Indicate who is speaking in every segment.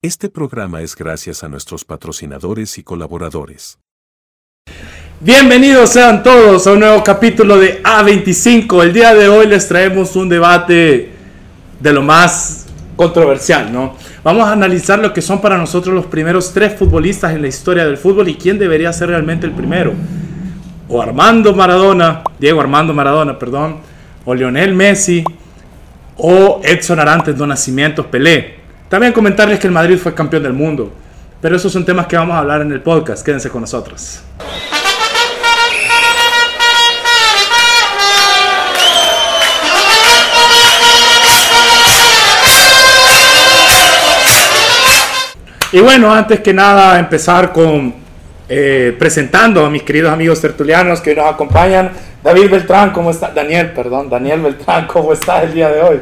Speaker 1: Este programa es gracias a nuestros patrocinadores y colaboradores.
Speaker 2: Bienvenidos sean todos a un nuevo capítulo de A25. El día de hoy les traemos un debate de lo más controversial, ¿no? Vamos a analizar lo que son para nosotros los primeros tres futbolistas en la historia del fútbol y quién debería ser realmente el primero. O Armando Maradona, Diego Armando Maradona, perdón, o Lionel Messi, o Edson Arantes do Nacimiento Pelé. También comentarles que el Madrid fue campeón del mundo. Pero esos son temas que vamos a hablar en el podcast. Quédense con nosotros. Y bueno, antes que nada, empezar con eh, presentando a mis queridos amigos tertulianos que nos acompañan. David Beltrán, ¿cómo está? Daniel, perdón, Daniel Beltrán, ¿cómo está el día de hoy?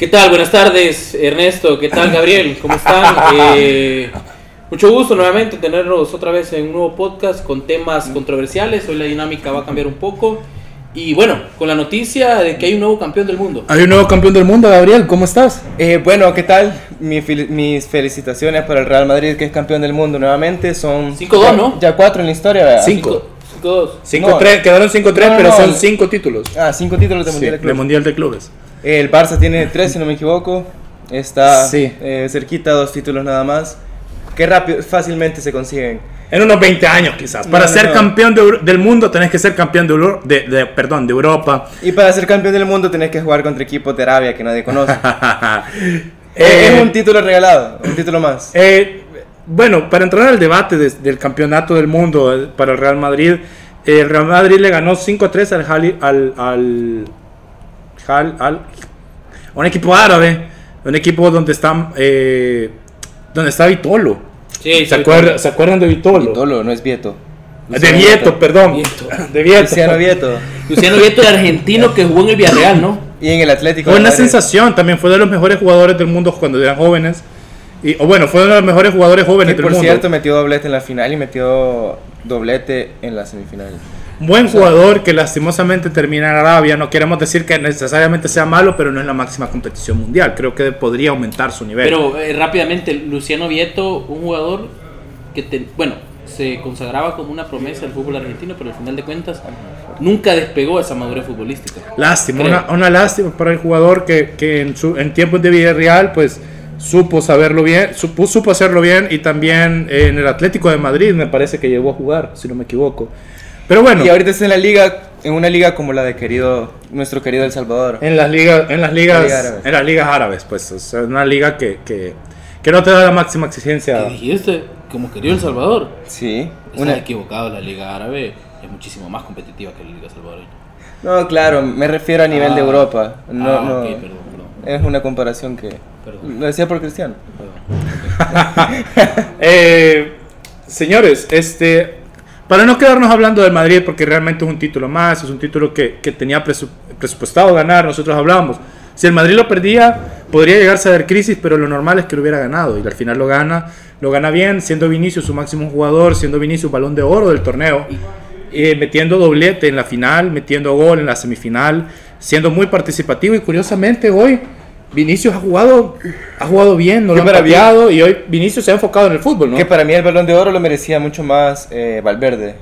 Speaker 3: ¿Qué tal? Buenas tardes, Ernesto. ¿Qué tal, Gabriel? ¿Cómo están? Eh, mucho gusto nuevamente tenerlos otra vez en un nuevo podcast con temas controversiales. Hoy la dinámica va a cambiar un poco. Y bueno, con la noticia de que hay un nuevo campeón del mundo.
Speaker 2: Hay un nuevo campeón del mundo, Gabriel, ¿cómo estás?
Speaker 4: Eh, bueno, ¿qué tal? Mi fel- mis felicitaciones para el Real Madrid, que es campeón del mundo nuevamente. Son
Speaker 3: 5-2, ¿no?
Speaker 4: Ya cuatro en la historia, ¿verdad?
Speaker 2: Cinco.
Speaker 3: 5-2.
Speaker 2: 5-3, quedaron 5-3,
Speaker 4: No, no,
Speaker 2: pero
Speaker 4: no.
Speaker 2: son 5 títulos.
Speaker 4: Ah, cinco títulos de
Speaker 2: Sí,
Speaker 4: Mundial de
Speaker 2: de
Speaker 4: Clubes.
Speaker 2: Mundial de Clubes.
Speaker 4: El Barça tiene tres, si no me equivoco. Está
Speaker 2: Sí.
Speaker 4: eh, cerquita, dos títulos nada más. Qué rápido, fácilmente se consiguen.
Speaker 2: En unos 20 años quizás. Para
Speaker 4: no,
Speaker 2: ser
Speaker 4: no.
Speaker 2: campeón de del mundo tenés que ser campeón de, Euro- de, de- perdón, de Europa.
Speaker 4: Y para ser campeón del mundo tenés que jugar contra equipos de Arabia que nadie conoce.
Speaker 2: Eh,
Speaker 4: es un título regalado, un título más.
Speaker 2: Eh, bueno, para entrar al debate de- del campeonato del mundo eh, para el Real Madrid, eh, el Real Madrid le ganó 5-3 al, Jali- al, al, al- un equipo árabe, un equipo donde está, eh, donde está Vitolo.
Speaker 3: Sí,
Speaker 2: ¿Se,
Speaker 3: sí,
Speaker 2: acuerdan, ¿Se acuerdan de Vitolo?
Speaker 4: Vitolo, no es Vieto.
Speaker 2: De Vieto, perdón.
Speaker 3: Vieto.
Speaker 2: De Vieto.
Speaker 4: Luciano Vieto.
Speaker 3: Luciano Vieto, el argentino que jugó en el Villarreal, ¿no?
Speaker 4: Y en el Atlético.
Speaker 2: Fue una sensación, también fue de los mejores jugadores del mundo cuando eran jóvenes. Y, o bueno, fue uno de los mejores jugadores jóvenes del
Speaker 4: por
Speaker 2: mundo.
Speaker 4: cierto metió doblete en la final y metió doblete en la semifinal.
Speaker 2: Buen jugador que lastimosamente termina en Arabia. No queremos decir que necesariamente sea malo, pero no es la máxima competición mundial. Creo que podría aumentar su nivel.
Speaker 3: Pero eh, rápidamente, Luciano Vieto, un jugador que, te- bueno, se consagraba como una promesa del fútbol argentino, pero al final de cuentas nunca despegó esa madurez futbolística.
Speaker 2: lástima, una, una lástima para el jugador que, que en, su, en tiempos de Villarreal, pues supo saberlo bien, supo, supo hacerlo bien y también en el Atlético de Madrid me parece que llegó a jugar, si no me equivoco. Pero bueno,
Speaker 4: Y ahorita está en la liga, en una liga como la de querido, nuestro querido El Salvador.
Speaker 2: en las ligas, en las ligas,
Speaker 4: Liga
Speaker 2: en las ligas árabes, pues, o sea, una liga que, que, que no te da la máxima exigencia.
Speaker 3: ¿Qué dijiste? Como querido El Salvador.
Speaker 4: Sí.
Speaker 3: Está
Speaker 4: Una...
Speaker 3: equivocado, la Liga Árabe es muchísimo más competitiva que la Liga Salvadoreña.
Speaker 4: No, claro, me refiero a nivel de
Speaker 3: Ah.
Speaker 4: Europa. No,
Speaker 3: Ah,
Speaker 4: no.
Speaker 3: perdón, perdón.
Speaker 4: Es una comparación que.
Speaker 3: Perdón.
Speaker 4: Lo decía por Cristiano.
Speaker 2: Eh, señores, este, para no quedarnos hablando del Madrid, porque realmente es un título más, es un título que, que tenía presu- presupuestado ganar, nosotros hablamos. Si el Madrid lo perdía, podría llegarse a dar crisis, pero lo normal es que lo hubiera ganado. Y al final lo gana, lo gana bien, siendo Vinicius su máximo jugador, siendo Vinicius balón de oro del torneo, eh, metiendo doblete en la final, metiendo gol en la semifinal, siendo muy participativo. Y curiosamente hoy Vinicius ha jugado, ha jugado bien, no lo
Speaker 4: mí-
Speaker 2: pateado, y hoy Vinicius se ha enfocado en el fútbol, ¿no?
Speaker 4: Que para mí el balón de oro lo merecía mucho más eh, Valverde.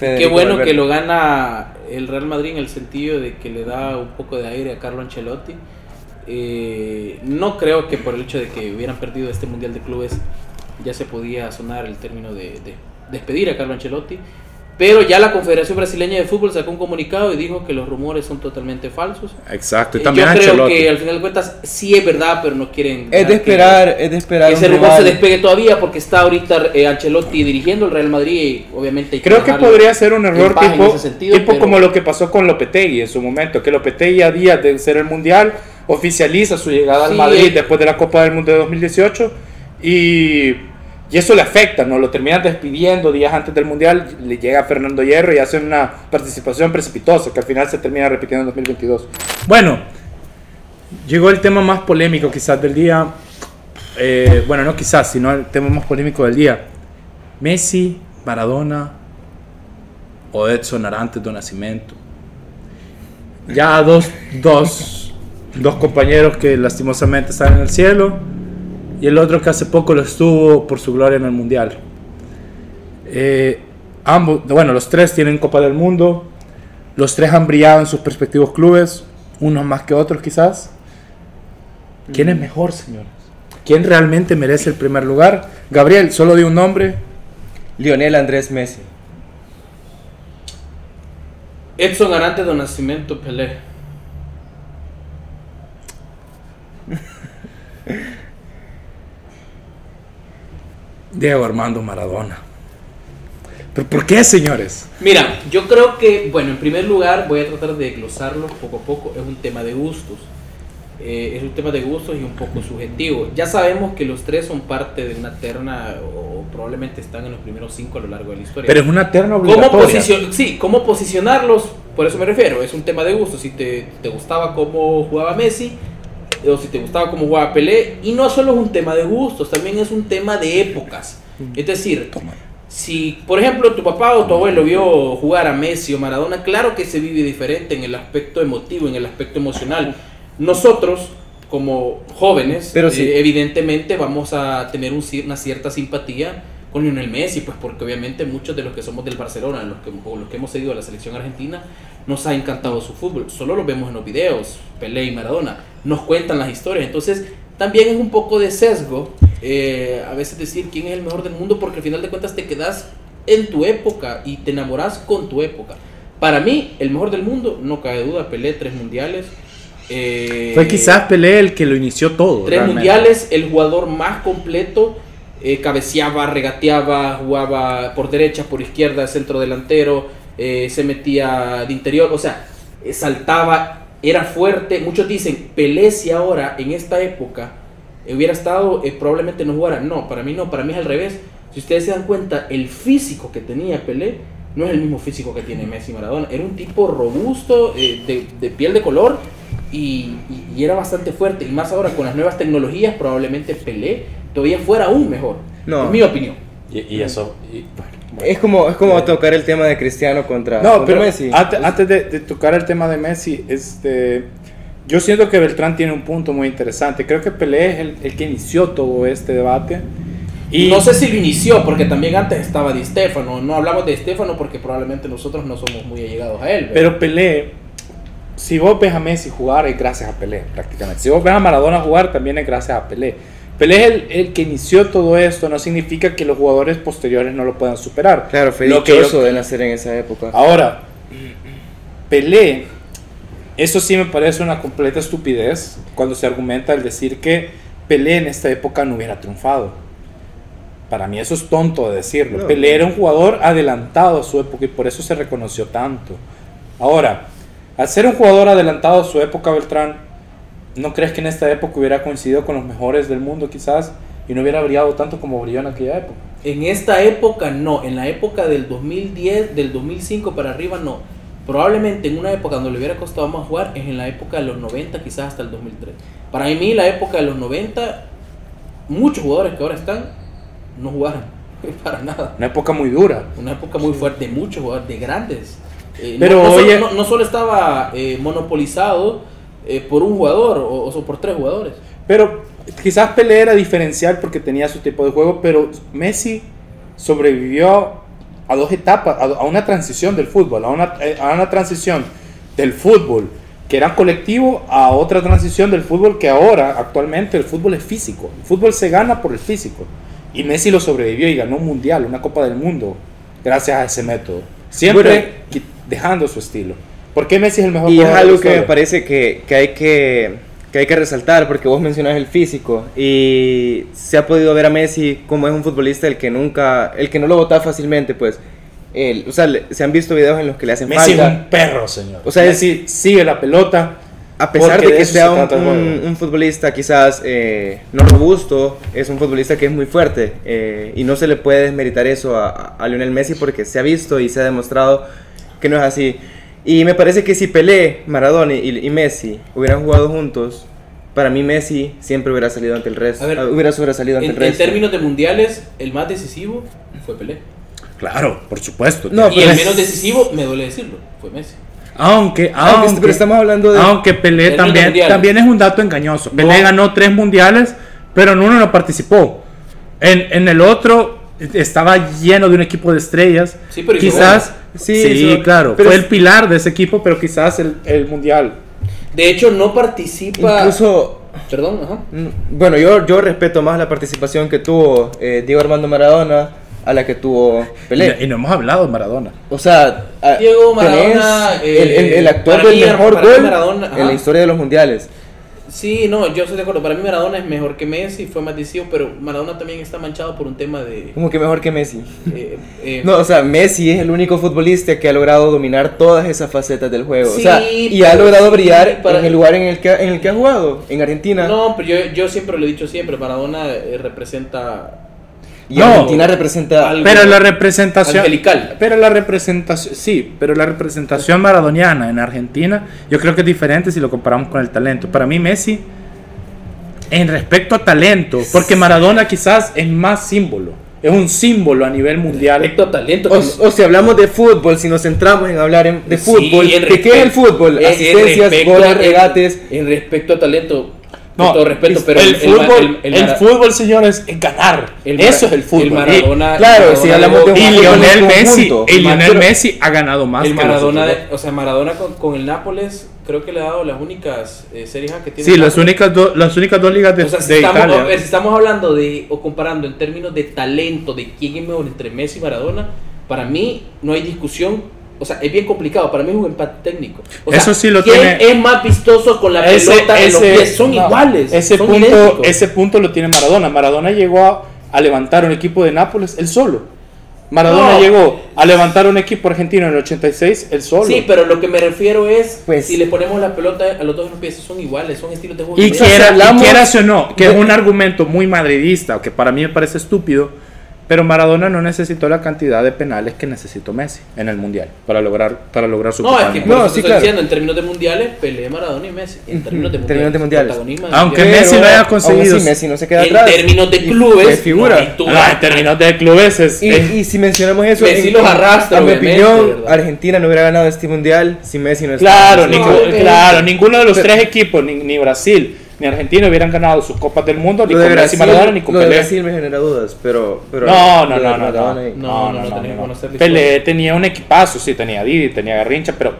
Speaker 3: Qué bueno
Speaker 4: Valverde.
Speaker 3: que lo gana el Real Madrid en el sentido de que le da un poco de aire a Carlo Ancelotti. Eh, no creo que por el hecho de que hubieran perdido este Mundial de Clubes ya se podía sonar el término de, de despedir a Carlo Ancelotti. Pero ya la Confederación Brasileña de Fútbol sacó un comunicado y dijo que los rumores son totalmente falsos.
Speaker 2: Exacto, y también
Speaker 3: Yo creo
Speaker 2: Ancelotti.
Speaker 3: que al final de cuentas sí es verdad, pero no quieren...
Speaker 4: Es de
Speaker 3: que-
Speaker 4: esperar, es de esperar.
Speaker 3: que ese rumor se despegue todavía porque está ahorita eh, Ancelotti dirigiendo el Real Madrid y obviamente hay
Speaker 2: Creo que podría ser un error
Speaker 3: paz en
Speaker 2: tipo,
Speaker 3: ese sentido,
Speaker 2: tipo
Speaker 3: pero-
Speaker 2: como lo que pasó con Lopetegui en su momento, que Lopetegui a días de ser el Mundial oficializa su llegada al
Speaker 3: Sí,
Speaker 2: Madrid
Speaker 3: eh.
Speaker 2: después de la Copa del Mundo de 2018 y, y eso le afecta, ¿no? Lo terminan despidiendo días antes del Mundial, le llega Fernando Hierro y hace una participación precipitosa que al final se termina repitiendo en 2022. Bueno, llegó el tema más polémico quizás del día, eh, bueno, no quizás, sino el tema más polémico del día. Messi, Maradona o Edson Arantes do Nascimento. Ya dos, dos, dos compañeros que lastimosamente están en el cielo y el otro que hace poco lo estuvo por su gloria en el Mundial. Eh, ambos, bueno, los tres tienen Copa del Mundo, los tres han brillado en sus respectivos clubes, unos más que otros quizás. ¿Quién es mejor, señores? ¿Quién realmente merece el primer lugar? Gabriel, solo de un nombre.
Speaker 4: Lionel Andrés Messi.
Speaker 3: Edson Arante do Nascimento Pelé.
Speaker 2: Diego Armando Maradona. ¿Pero por qué, señores?
Speaker 3: Mira, yo creo que, bueno, en primer lugar voy a tratar de glosarlo poco a poco. Es un tema de gustos. Eh, es un tema de gustos y un poco subjetivo. Ya sabemos que los tres son parte de una terna o probablemente están en los primeros cinco a lo largo de la historia.
Speaker 2: Pero es una terna
Speaker 3: ¿Cómo,
Speaker 2: obligatoria.
Speaker 3: posicion- sí, ¿cómo posicionarlos? Por eso me refiero, es un tema de gusto. Si te, te gustaba cómo jugaba Messi, o si te gustaba cómo jugaba Pelé, y no solo es un tema de gustos, también es un tema de épocas. Es decir, si por ejemplo tu papá o tu abuelo vio jugar a Messi o Maradona, claro que se vive diferente en el aspecto emotivo, en el aspecto emocional. Nosotros, como jóvenes,
Speaker 4: Pero sí.
Speaker 3: eh, evidentemente vamos a tener un una cierta simpatía con Lionel Messi, pues porque obviamente muchos de los que somos del Barcelona, los que, o los que hemos seguido a la selección argentina, nos ha encantado su fútbol. Solo lo vemos en los videos, Pelé y Maradona, nos cuentan las historias. Entonces, también es un poco de sesgo eh, a veces decir quién es el mejor del mundo, porque al final de cuentas te quedas en tu época y te enamoras con tu época. Para mí, el mejor del mundo, no cabe duda, Pelé, tres mundiales. eh,
Speaker 2: Fue quizás Pelé el que lo inició todo.
Speaker 3: Tres
Speaker 2: realmente.
Speaker 3: mundiales, el jugador más completo, eh, cabeceaba, regateaba, jugaba por derecha, por izquierda, centro delantero, eh, se metía de interior, o sea, eh, saltaba, era fuerte. Muchos dicen, Pelé si ahora, en esta época, hubiera estado, eh, probablemente no jugara. No, para mí no, para mí es al revés. Si ustedes se dan cuenta, el físico que tenía Pelé no es el mismo físico que tiene Messi Maradona. Era un tipo robusto, eh, de, de piel de color y, y- y era bastante fuerte. Y más ahora con las nuevas tecnologías, probablemente Pelé todavía fuera aún mejor.
Speaker 4: No.
Speaker 3: En mi opinión.
Speaker 2: Y, y eso. y- bueno, bueno.
Speaker 4: Es como, es como tocar el tema de Cristiano contra,
Speaker 2: No,
Speaker 4: contra
Speaker 2: pero
Speaker 4: Messi.
Speaker 2: antes, antes de, de tocar el tema de Messi, este, yo siento que Beltrán tiene un punto muy interesante. Creo que Pelé es el, el que inició todo este debate.
Speaker 3: Y no sé si lo inició, porque también antes estaba Di Stefano. No hablamos de Stefano porque probablemente nosotros no somos muy allegados a él. ¿verdad?
Speaker 2: Pero Pelé, si vos ves a Messi jugar, es gracias a Pelé, prácticamente. Si vos ves a Maradona jugar, también es gracias a Pelé. Pelé es el, el que inició todo esto, no significa que los jugadores posteriores no lo puedan superar.
Speaker 4: Claro, fue
Speaker 2: Lo que yo-
Speaker 4: dichoso de nacer en esa época.
Speaker 2: Ahora, Pelé, eso sí me parece una completa estupidez cuando se argumenta el decir que Pelé en esta época no hubiera triunfado. Para mí eso es tonto de decirlo.
Speaker 4: No.
Speaker 2: Pelé era un jugador adelantado a su época y por eso se reconoció tanto. Ahora, al ser un jugador adelantado a su época, Beltrán, ¿no crees que en esta época hubiera coincidido con los mejores del mundo quizás y no hubiera brillado tanto como brilló en aquella época?
Speaker 3: En esta época no, en la época del 2010, del 2005 para arriba no. Probablemente en una época donde le hubiera costado más jugar es en la época de los 90, quizás hasta el 2003. Para mí la época de los 90, muchos jugadores que ahora están no jugaron para nada.
Speaker 2: Una época muy dura.
Speaker 3: Una época muy fuerte, muchos jugadores, de grandes. Eh,
Speaker 2: Pero,
Speaker 3: no, no
Speaker 2: oye-
Speaker 3: solo, no- no solo estaba eh, monopolizado eh, por un jugador o, o por tres jugadores.
Speaker 2: Pero quizás Pelé era diferencial porque tenía su tipo de juego, pero Messi sobrevivió a dos etapas, a, a una transición del fútbol, a una, a una transición del fútbol que era colectivo a otra transición del fútbol que ahora, actualmente, el fútbol es físico. El fútbol se gana por el físico. Y Messi lo sobrevivió y ganó un mundial, una Copa del Mundo, gracias a ese método. Siempre
Speaker 4: Bueno.
Speaker 2: Dejando su estilo. ¿Por qué Messi es el mejor
Speaker 4: Y es algo que me parece que, que hay que, que hay que resaltar, porque vos mencionas el físico, y se ha podido ver a Messi como es un futbolista el que nunca, el que no lo bota fácilmente, pues. El- o sea, le- se han visto videos en los que le hacen
Speaker 2: Messi es
Speaker 4: falta.
Speaker 2: un perro, señor.
Speaker 4: O sea, es-
Speaker 2: Messi sigue la pelota.
Speaker 4: A pesar de que sea
Speaker 2: se
Speaker 4: un, un- un futbolista quizás eh, no robusto, es un futbolista que es muy fuerte eh, y no se le puede desmeritar eso a, a Lionel Messi porque se ha visto y se ha demostrado que no es así. Y me parece que si Pelé, Maradona y, y Messi hubieran jugado juntos, para mí Messi siempre hubiera salido ante el resto.
Speaker 3: A ver,
Speaker 4: ah, hubiera sobresalido ante
Speaker 3: En,
Speaker 4: el
Speaker 3: en
Speaker 4: resto.
Speaker 3: términos de mundiales, el más decisivo fue Pelé.
Speaker 2: Claro, por supuesto.
Speaker 4: No,
Speaker 3: y el
Speaker 4: es-
Speaker 3: menos decisivo, me duele decirlo, fue Messi.
Speaker 2: Aunque,
Speaker 4: Aunque-
Speaker 2: aunque,
Speaker 4: pero estamos hablando de...
Speaker 2: aunque Pelé también,
Speaker 3: mundial.
Speaker 2: también es un dato engañoso. Pelé
Speaker 3: No.
Speaker 2: ganó tres mundiales, pero en uno no participó. En, en el otro estaba lleno de un equipo de estrellas.
Speaker 3: Sí, pero hizo
Speaker 2: quizás, sí, claro,
Speaker 4: pero
Speaker 2: fue
Speaker 4: es-
Speaker 2: el pilar de ese equipo, pero quizás el, el mundial.
Speaker 3: De hecho, no participa.
Speaker 4: Incluso,
Speaker 3: Perdón, ajá.
Speaker 4: mm, bueno, yo, yo respeto más la participación que tuvo eh, Diego Armando Maradona a la que tuvo Pelé.
Speaker 2: Y, y no hemos hablado de Maradona.
Speaker 4: O sea,
Speaker 3: Diego Maradona,
Speaker 4: el, el- el
Speaker 3: eh,
Speaker 4: actor del
Speaker 3: mí-
Speaker 4: mejor gol en la historia de los mundiales.
Speaker 3: Sí, no, yo estoy de acuerdo. Para mí Maradona es mejor que Messi, fue más decisivo, pero Maradona también está manchado por un tema de...
Speaker 4: Como que mejor que Messi.
Speaker 3: eh, eh,
Speaker 4: No, o sea, Messi es el único futbolista que ha logrado dominar todas esas facetas del juego. o
Speaker 3: Sí,
Speaker 4: sea, y ha logrado
Speaker 3: sí,
Speaker 4: brillar
Speaker 3: para-
Speaker 4: en el lugar en el que, en el que ha jugado, en Argentina.
Speaker 3: No, pero yo, yo siempre lo he dicho siempre, Maradona eh, representa
Speaker 4: y
Speaker 2: No.
Speaker 4: Argentina representa.
Speaker 3: Algo-
Speaker 2: Pero la representación.
Speaker 3: Angelical.
Speaker 2: Pero la representación. Sí, pero la representación maradoniana en Argentina, yo creo que es diferente si lo comparamos con el talento. Para mí, Messi, en respecto a talento, porque Maradona quizás es más símbolo. Es un símbolo a nivel mundial.
Speaker 3: respecto a talento.
Speaker 4: O, o si hablamos de fútbol, si nos centramos en hablar en- de
Speaker 3: Sí,
Speaker 4: fútbol,
Speaker 3: en
Speaker 4: ¿de qué es el fútbol?
Speaker 3: en- en
Speaker 4: Asistencias, goles, regates.
Speaker 3: En, en respecto a talento,
Speaker 2: No,
Speaker 3: con todo respeto,
Speaker 2: es-
Speaker 3: pero
Speaker 2: el,
Speaker 3: ma-
Speaker 2: fútbol,
Speaker 3: el-
Speaker 2: el,
Speaker 3: el
Speaker 2: fútbol, señores, es ganar.
Speaker 3: el
Speaker 2: Eso es el fútbol.
Speaker 3: El Maradona,
Speaker 4: Claro,
Speaker 3: el
Speaker 4: si
Speaker 3: Maradona
Speaker 4: hablamos de
Speaker 2: y, y
Speaker 4: un fútbol
Speaker 2: Lionel Messi, y Lionel Messi ha ganado más
Speaker 3: el
Speaker 2: que
Speaker 3: Maradona, de- o sea, Maradona con, con el Nápoles, creo que le ha dado las únicas eh, series A que tiene.
Speaker 2: Sí,
Speaker 3: el
Speaker 2: las únicas, do- las únicas dos ligas de,
Speaker 3: O sea, si
Speaker 2: de
Speaker 3: estamos,
Speaker 2: Italia.
Speaker 3: a ver, si estamos hablando de, o comparando en términos de talento, de quién es mejor entre Messi y Maradona, para mí no hay discusión. O sea, es bien complicado. Para mí es un empate técnico. O sea,
Speaker 2: Eso sí lo
Speaker 3: ¿quién
Speaker 2: tiene-
Speaker 3: es más vistoso con la
Speaker 2: Ese-
Speaker 3: pelota en los
Speaker 2: ese-
Speaker 3: pies? Son
Speaker 2: no,
Speaker 3: iguales.
Speaker 2: Ese
Speaker 3: son
Speaker 2: punto,
Speaker 3: idénticos.
Speaker 2: ese punto lo tiene Maradona. Maradona llegó a, a levantar un equipo de Nápoles él solo. Maradona
Speaker 3: No.
Speaker 2: llegó a levantar un equipo argentino en el 86 él solo.
Speaker 3: Sí, pero lo que me refiero es,
Speaker 4: Pues-
Speaker 3: si le ponemos la pelota a los dos en los pies, son iguales, son estilos de juego.
Speaker 2: y, quiera, y
Speaker 4: hablamos
Speaker 2: quieras o no, que es un argumento muy madridista, que para mí me parece estúpido, pero Maradona no necesitó la cantidad de penales que necesitó Messi en el Mundial para lograr, para lograr su
Speaker 3: No, es que por.
Speaker 4: No,
Speaker 3: eso
Speaker 4: sí,
Speaker 3: estoy
Speaker 4: claro.
Speaker 3: diciendo, en términos de mundiales, Pelé, Maradona y Messi. En términos de mundiales.
Speaker 4: términos de mundiales.
Speaker 3: protagonismo de
Speaker 2: Aunque
Speaker 3: mundiales.
Speaker 2: Messi lo haya
Speaker 4: aún
Speaker 2: conseguido.
Speaker 4: así Messi no se queda
Speaker 3: en
Speaker 4: atrás.
Speaker 3: términos de clubes,
Speaker 4: fue figura.
Speaker 3: no hay duda.
Speaker 2: Ah, en términos de clubes es,
Speaker 4: Y,
Speaker 2: es-
Speaker 4: y si mencionamos eso,
Speaker 3: Messi
Speaker 4: en-
Speaker 3: los arrastra,
Speaker 4: a mi
Speaker 3: obviamente,
Speaker 4: opinión,
Speaker 3: ¿verdad?
Speaker 4: Argentina no hubiera ganado este mundial si Messi no
Speaker 2: Claro,
Speaker 4: estaba.
Speaker 2: ningún-
Speaker 3: obviamente.
Speaker 2: claro, ninguno de los tres equipos, ni, ni Brasil ni Argentina hubieran ganado sus copas del mundo, ni
Speaker 4: Lo
Speaker 2: con
Speaker 4: Brasil,
Speaker 2: Maradona ni con
Speaker 4: lo de
Speaker 2: Pelé.
Speaker 4: Brasil me genera dudas, pero, pero
Speaker 2: No, no, no, no, no,
Speaker 4: y-
Speaker 3: No, no, no, tenía que conocer la
Speaker 2: Pelé tenía un equipazo, sí, tenía Didi, tenía Garrincha, pero,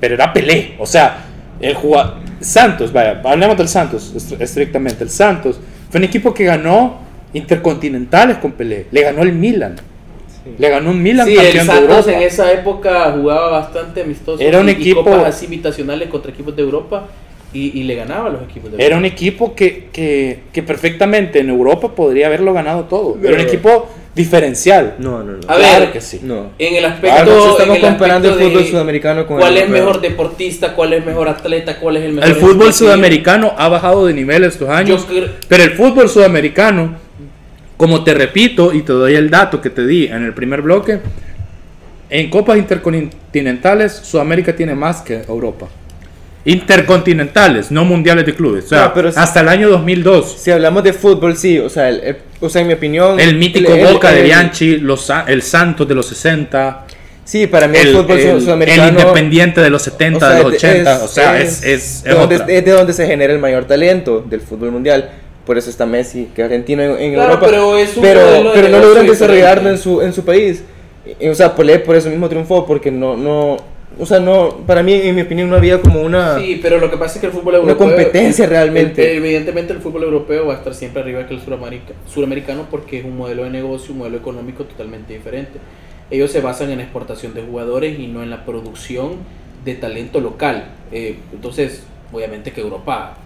Speaker 2: pero era Pelé. O sea, el jugador. Santos, vaya, hablemos del Santos est- estrictamente. El Santos fue un equipo que ganó intercontinentales con Pelé. Le ganó el Milan. Le ganó un Milan
Speaker 3: Sí, el
Speaker 2: campeón de
Speaker 3: Santos
Speaker 2: Europa.
Speaker 3: en esa época jugaba bastante amistoso.
Speaker 2: Era un
Speaker 3: y- y
Speaker 2: equipo-
Speaker 3: copas así invitacionales contra equipos de Europa y, y le ganaba a los equipos de Europa.
Speaker 2: Era un equipo que, que, que perfectamente en Europa podría haberlo ganado todo. Era un equipo diferencial.
Speaker 4: No, no, no.
Speaker 3: A
Speaker 2: claro
Speaker 3: ver,
Speaker 2: que sí.
Speaker 4: No.
Speaker 3: En el aspecto.
Speaker 4: Claro, estamos
Speaker 3: en el
Speaker 4: comparando el fútbol sudamericano con
Speaker 3: ¿Cuál
Speaker 4: el
Speaker 3: es
Speaker 4: europeo.
Speaker 3: mejor deportista? ¿Cuál es mejor atleta? ¿Cuál es el mejor
Speaker 2: El fútbol sudamericano ha bajado de nivel estos años,
Speaker 3: Yo
Speaker 2: pero el fútbol sudamericano, como te repito y te doy el dato que te di en el primer bloque, en copas intercontinentales Sudamérica tiene más que Europa. Intercontinentales, no mundiales de clubes. O sea,
Speaker 4: No, pero si-
Speaker 2: hasta el año 2002.
Speaker 4: Si hablamos de fútbol, sí, o sea, el- el- o sea en mi opinión...
Speaker 2: El mítico
Speaker 4: el-
Speaker 2: Boca de
Speaker 4: el-
Speaker 2: Bianchi, los, el Santos de los 60,
Speaker 4: Sí, para mí el,
Speaker 2: el,
Speaker 4: fútbol
Speaker 2: el-
Speaker 4: su-
Speaker 2: el
Speaker 4: sudamericano...
Speaker 2: Independiente de los 70,
Speaker 4: o sea,
Speaker 2: de los
Speaker 4: es-
Speaker 2: 80. o sea, es, es,
Speaker 4: de
Speaker 2: es
Speaker 4: donde,
Speaker 2: otra.
Speaker 4: es de donde se genera el mayor talento del fútbol mundial. Por eso está Messi, que es argentino en, en
Speaker 3: Claro,
Speaker 4: Europa.
Speaker 3: pero es un
Speaker 4: pero,
Speaker 3: de
Speaker 4: pero no logran desarrollarlo en su, en su país. Y, o sea, Pelé por eso mismo triunfó, porque no, no, o sea, no, para mí, en mi opinión, no había como una,
Speaker 3: Sí, pero lo que pasa es que el fútbol
Speaker 4: una
Speaker 3: europeo.
Speaker 4: competencia realmente.
Speaker 3: el- evidentemente, el fútbol europeo va a estar siempre arriba que el suramerica- suramericano porque es un modelo de negocio, un modelo económico totalmente diferente. Ellos se basan en exportación de jugadores y no en la producción de talento local. Eh, entonces, obviamente que Europa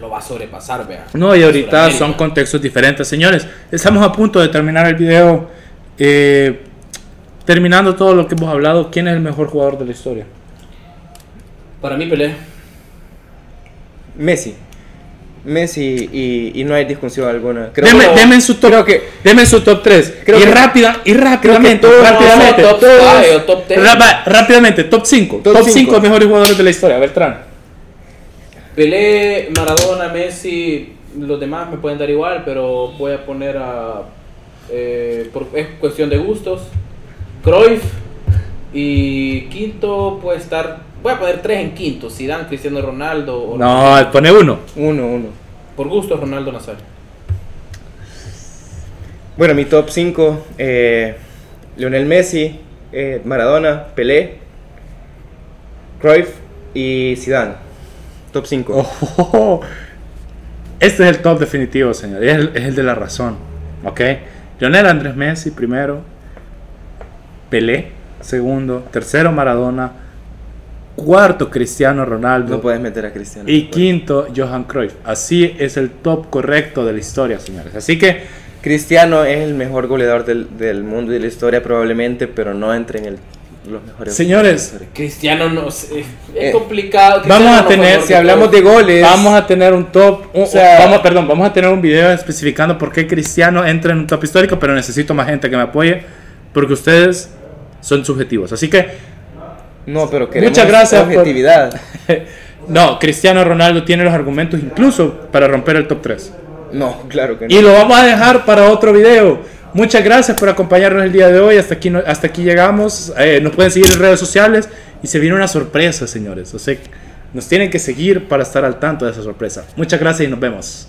Speaker 3: lo va a sobrepasar, vea.
Speaker 2: No, y ahorita son contextos diferentes. Señores, estamos a punto de terminar el video. Eh, terminando todo lo que hemos hablado, ¿quién es el mejor jugador de la historia?
Speaker 3: Para mí, Pelé.
Speaker 4: Messi. Messi y, y no hay discusión alguna. Creo
Speaker 2: Deme,
Speaker 4: que-
Speaker 2: deme su top,
Speaker 4: creo que-
Speaker 2: deme su top 3.
Speaker 4: creo
Speaker 2: y
Speaker 4: que-
Speaker 2: rápida, y rápidamente,
Speaker 4: todos-
Speaker 2: rápidamente.
Speaker 3: no, top
Speaker 2: todos-
Speaker 3: five o top ten.
Speaker 2: Ra- va, rápidamente, top 5.
Speaker 4: Top
Speaker 2: Top,
Speaker 4: cinco.
Speaker 2: 5 mejores jugadores de la historia. Beltrán.
Speaker 3: Pelé, Maradona, Messi, los demás me pueden dar igual, pero voy a poner a. eh, por, es cuestión de gustos. Cruyff y quinto puede estar. Voy a poner tres en quinto: Zidane, Cristiano Ronaldo. o
Speaker 2: No, pone uno.
Speaker 4: Uno, uno.
Speaker 3: Por gusto, Ronaldo Nazario.
Speaker 4: Bueno, mi top 5, eh, Lionel Messi, eh, Maradona, Pelé, Cruyff y Zidane. Top 5.
Speaker 2: Oh, este es el top definitivo, señor. Es el, es el de la razón. ¿Ok? Lionel Andrés Messi primero. Pelé segundo. Tercero Maradona. Cuarto Cristiano Ronaldo.
Speaker 4: No puedes meter a Cristiano.
Speaker 2: y quinto Johan Cruyff. Así es el top correcto de la historia, señores. Así que
Speaker 4: Cristiano es el mejor goleador del, del mundo y de la historia probablemente, pero no entra en el, los mejores.
Speaker 2: Señores,
Speaker 3: Cristiano no sé, es
Speaker 4: Eh,
Speaker 3: complicado.
Speaker 2: vamos
Speaker 3: Cristiano
Speaker 2: a
Speaker 3: no
Speaker 2: tener-
Speaker 4: Si hablamos de goles,
Speaker 2: Vamos a tener un top, un-
Speaker 4: O sea-
Speaker 2: vamos, perdón, vamos a tener un video especificando por qué Cristiano entra en un top histórico, pero necesito más gente que me apoye porque ustedes son subjetivos. Así que
Speaker 4: no, pero queremos
Speaker 2: Muchas gracias por-
Speaker 4: objetividad.
Speaker 2: no, Cristiano Ronaldo tiene los argumentos incluso para romper el top 3.
Speaker 4: No, claro que no.
Speaker 2: Y lo vamos a dejar para otro video. Muchas gracias por acompañarnos el día de hoy. Hasta aquí, no- hasta aquí llegamos. Eh, nos pueden seguir en redes sociales. Y se viene una sorpresa, señores. O sea, nos tienen que seguir para estar al tanto de esa sorpresa. Muchas gracias y nos vemos.